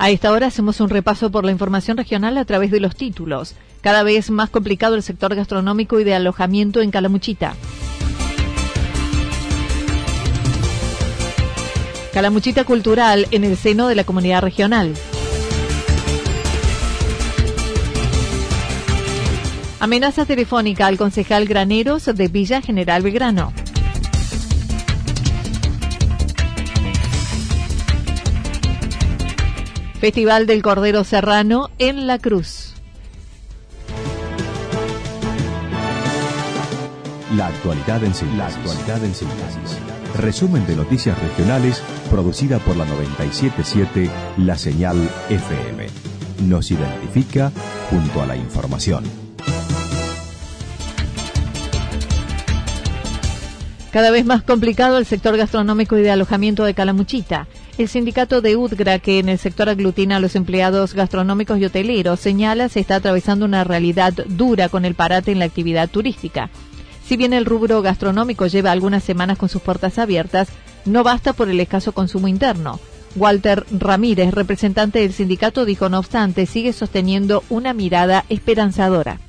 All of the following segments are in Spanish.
A esta hora hacemos un repaso por la información regional a través de los títulos. Cada vez más complicado el sector gastronómico y de alojamiento en Calamuchita. Calamuchita Cultural en el seno de la comunidad regional. Amenaza telefónica al concejal Graneros de Villa General Belgrano. Festival del Cordero Serrano en La Cruz. La actualidad en síntesis. La actualidad en síntesis. Resumen de noticias regionales producida por la 977 La Señal FM. Nos identifica junto a la información. Cada vez más complicado el sector gastronómico y de alojamiento de Calamuchita. El sindicato de UDGRA, que en el sector aglutina a los empleados gastronómicos y hoteleros, señala se está atravesando una realidad dura con el parate en la actividad turística. Si bien el rubro gastronómico lleva algunas semanas con sus puertas abiertas, no basta por el escaso consumo interno. Walter Ramírez, representante del sindicato, dijo no obstante, sigue sosteniendo una mirada esperanzadora.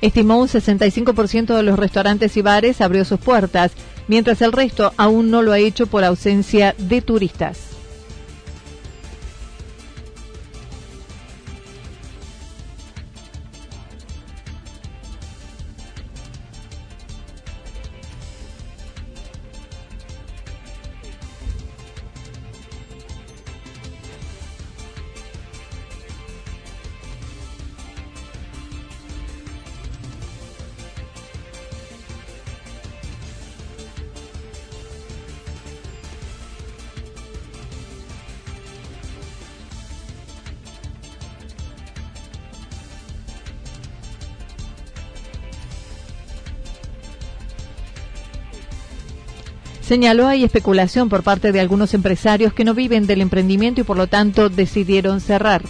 Estimó un 65% de los restaurantes y bares abrió sus puertas, mientras el resto aún no lo ha hecho por ausencia de turistas. Señaló hay especulación por parte de algunos empresarios que no viven del emprendimiento y por lo tanto decidieron cerrar.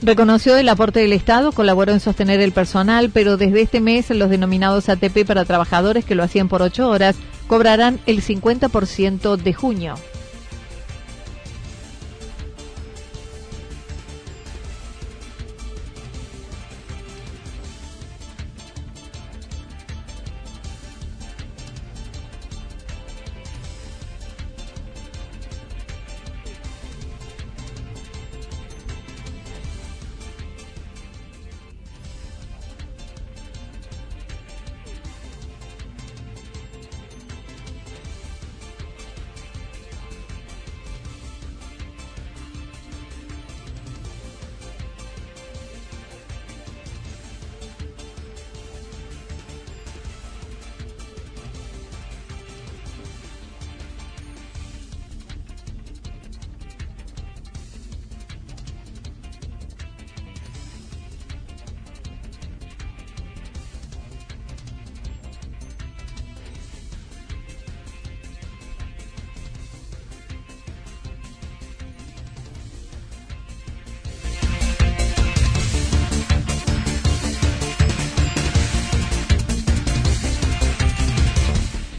Reconoció el aporte del Estado, colaboró en sostener el personal, pero desde este mes los denominados ATP para trabajadores que lo hacían por ocho horas cobrarán el 50% de junio.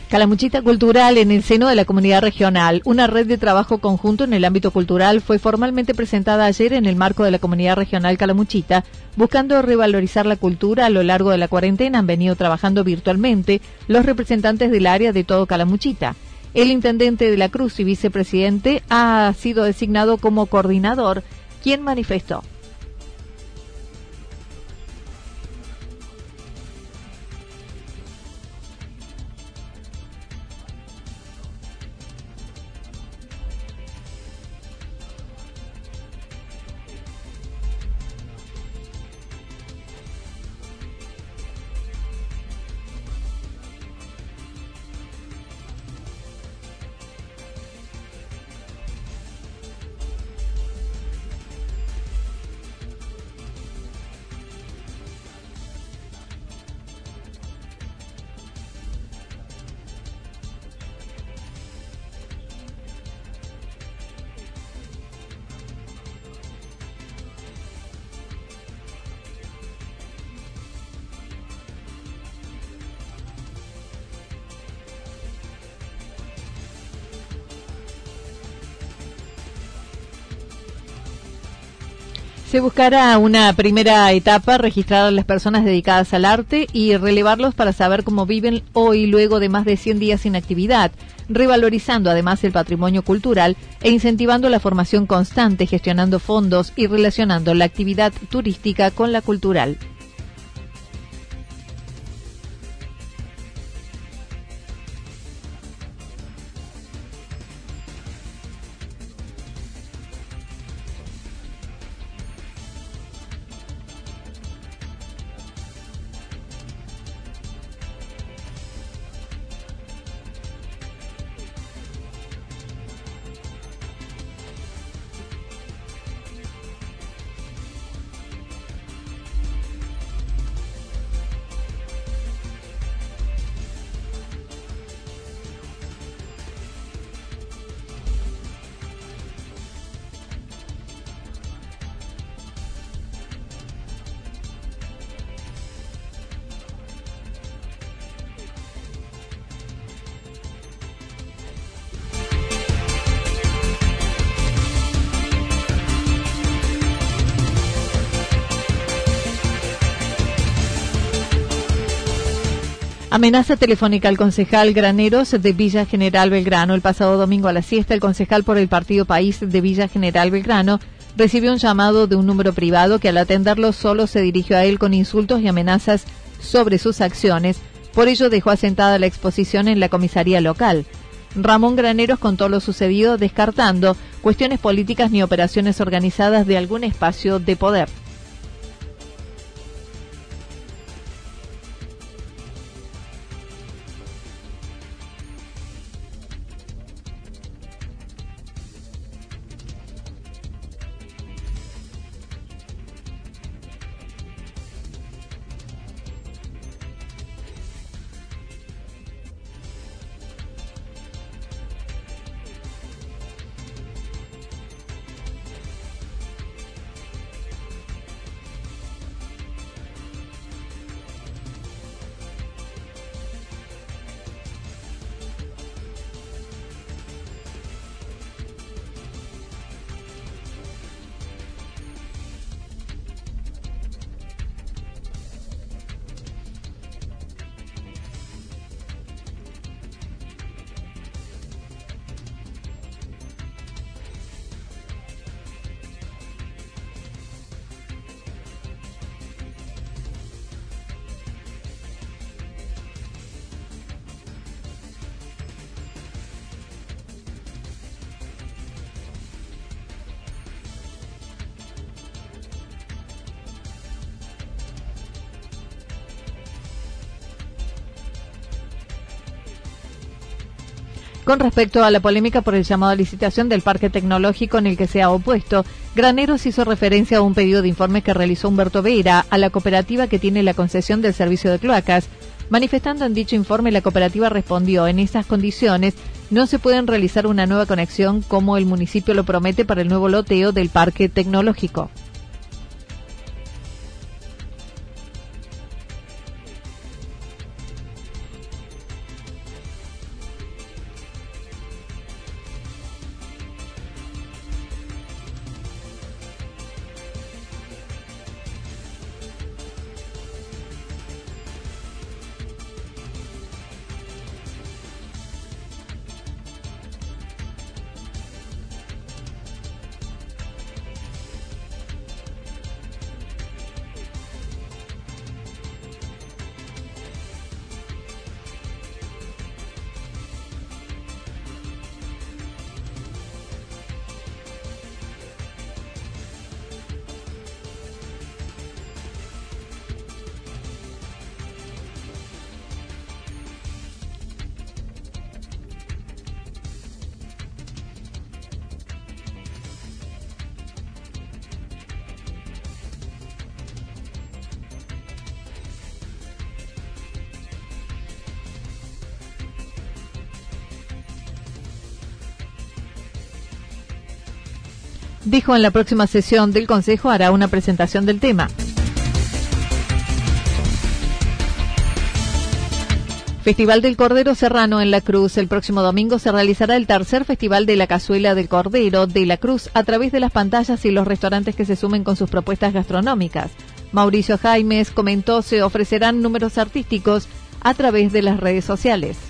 Calamuchita Cultural en el seno de la comunidad regional. Una red de trabajo conjunto en el ámbito cultural fue formalmente presentada ayer en el marco de la comunidad regional Calamuchita, buscando revalorizar la cultura a lo largo de la cuarentena. Han venido trabajando virtualmente los representantes del área de todo Calamuchita. El intendente de la Cruz y vicepresidente ha sido designado como coordinador, quien manifestó. Se buscará una primera etapa, registrar a las personas dedicadas al arte y relevarlos para saber cómo viven hoy luego de más de 100 días sin actividad, revalorizando además el patrimonio cultural e incentivando la formación constante, gestionando fondos y relacionando la actividad turística con la cultural. Amenaza telefónica al concejal Graneros de Villa General Belgrano. El pasado domingo a la siesta, el concejal por el Partido País de Villa General Belgrano recibió un llamado de un número privado que al atenderlo solo se dirigió a él con insultos y amenazas sobre sus acciones. Por ello dejó asentada la exposición en la comisaría local. Ramón Graneros contó lo sucedido descartando cuestiones políticas ni operaciones organizadas de algún espacio de poder. Con respecto a la polémica por el llamado a licitación del parque tecnológico en el que se ha opuesto, Graneros hizo referencia a un pedido de informe que realizó Humberto Vera a la cooperativa que tiene la concesión del servicio de cloacas. Manifestando en dicho informe, la cooperativa respondió, en esas condiciones no se pueden realizar una nueva conexión como el municipio lo promete para el nuevo loteo del parque tecnológico. Dijo en la próxima sesión del Consejo hará una presentación del tema. Festival del Cordero Serrano en La Cruz. El próximo domingo se realizará el tercer Festival de la Cazuela del Cordero de La Cruz a través de las pantallas y los restaurantes que se sumen con sus propuestas gastronómicas. Mauricio Jaimes comentó se ofrecerán números artísticos a través de las redes sociales.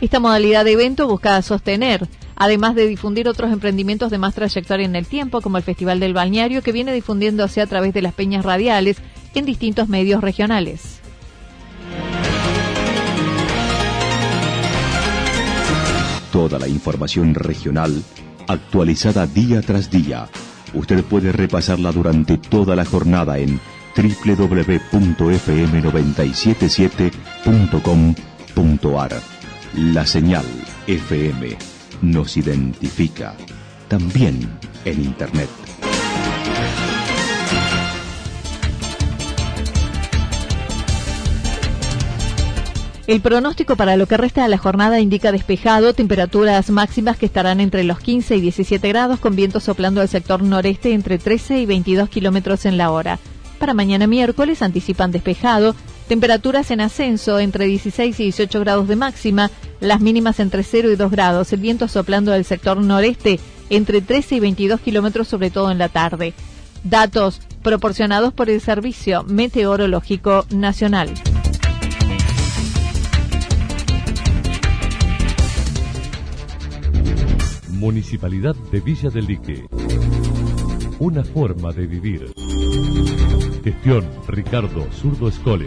Esta modalidad de evento busca sostener, además de difundir otros emprendimientos de más trayectoria en el tiempo, como el Festival del Balneario, que viene difundiéndose a través de las peñas radiales en distintos medios regionales. Toda la información regional actualizada día tras día. Usted puede repasarla durante toda la jornada en www.fm977.com.ar la señal FM nos identifica también en Internet. El pronóstico para lo que resta de la jornada indica despejado, temperaturas máximas que estarán entre los 15 y 17 grados, con vientos soplando al sector noreste entre 13 y 22 kilómetros en la hora. Para mañana miércoles anticipan despejado, Temperaturas en ascenso entre 16 y 18 grados de máxima, las mínimas entre 0 y 2 grados, el viento soplando del sector noreste entre 13 y 22 kilómetros, sobre todo en la tarde. Datos proporcionados por el Servicio Meteorológico Nacional. Municipalidad de Villa del Lique. Una forma de vivir. Gestión Ricardo Zurdo Escole.